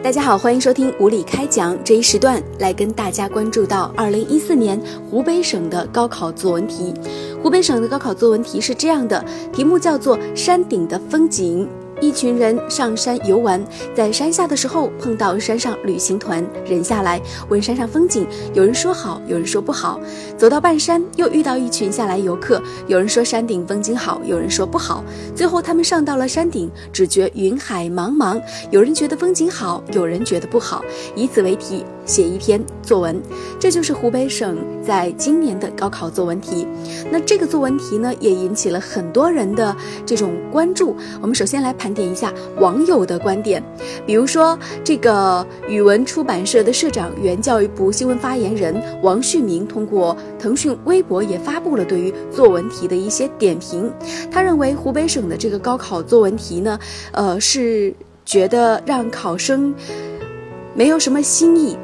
大家好，欢迎收听无理开讲这一时段，来跟大家关注到二零一四年湖北省的高考作文题。湖北省的高考作文题是这样的，题目叫做《山顶的风景》。一群人上山游玩，在山下的时候碰到山上旅行团人下来问山上风景，有人说好，有人说不好。走到半山，又遇到一群下来游客，有人说山顶风景好，有人说不好。最后他们上到了山顶，只觉云海茫茫，有人觉得风景好，有人觉得不好，以此为题。写一篇作文，这就是湖北省在今年的高考作文题。那这个作文题呢，也引起了很多人的这种关注。我们首先来盘盘点一下网友的观点，比如说这个语文出版社的社长、原教育部新闻发言人王旭明，通过腾讯微博也发布了对于作文题的一些点评。他认为湖北省的这个高考作文题呢，呃，是觉得让考生没有什么新意。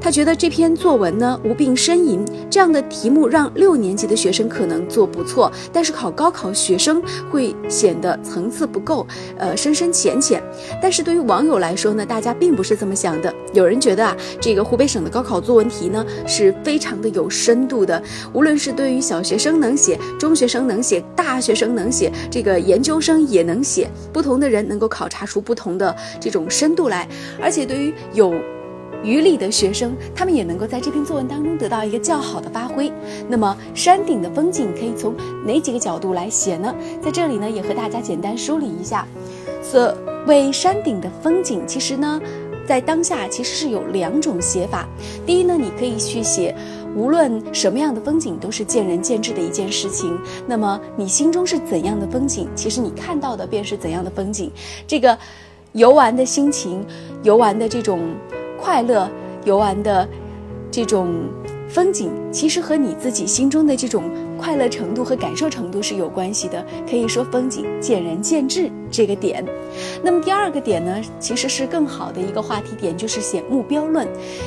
他觉得这篇作文呢无病呻吟，这样的题目让六年级的学生可能做不错，但是考高考学生会显得层次不够，呃深深浅浅。但是对于网友来说呢，大家并不是这么想的。有人觉得啊，这个湖北省的高考作文题呢是非常的有深度的，无论是对于小学生能写，中学生能写，大学生能写，这个研究生也能写，不同的人能够考察出不同的这种深度来，而且对于有。于理的学生，他们也能够在这篇作文当中得到一个较好的发挥。那么，山顶的风景可以从哪几个角度来写呢？在这里呢，也和大家简单梳理一下。所谓山顶的风景，其实呢，在当下其实是有两种写法。第一呢，你可以去写，无论什么样的风景都是见仁见智的一件事情。那么，你心中是怎样的风景，其实你看到的便是怎样的风景。这个游玩的心情，游玩的这种。快乐游玩的这种风景，其实和你自己心中的这种快乐程度和感受程度是有关系的。可以说，风景见仁见智这个点。那么第二个点呢，其实是更好的一个话题点，就是写目标论。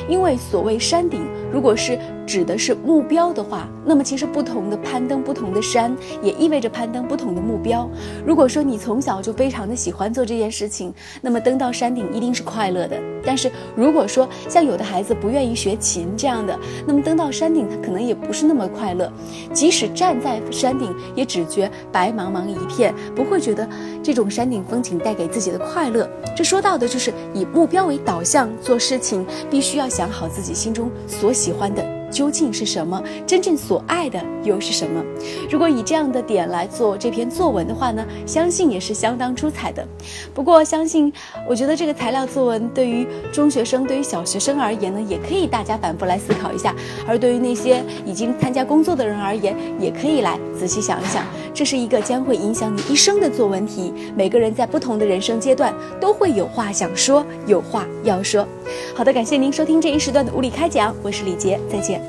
因为所谓山顶，如果是指的是目标的话，那么其实不同的攀登不同的山，也意味着攀登不同的目标。如果说你从小就非常的喜欢做这件事情，那么登到山顶一定是快乐的。但是如果说像有的孩子不愿意学琴这样的，那么登到山顶他可能也不是那么快乐。即使站在山顶，也只觉白茫茫一片，不会觉得这种山顶风景带给自己的快乐。这说到的就是以目标为导向做事情，必须要想好自己心中所喜欢的。究竟是什么？真正所爱的又是什么？如果以这样的点来做这篇作文的话呢，相信也是相当出彩的。不过，相信我觉得这个材料作文对于中学生、对于小学生而言呢，也可以大家反复来思考一下；而对于那些已经参加工作的人而言，也可以来仔细想一想。这是一个将会影响你一生的作文题。每个人在不同的人生阶段都会有话想说，有话要说。好的，感谢您收听这一时段的物理开讲，我是李杰，再见。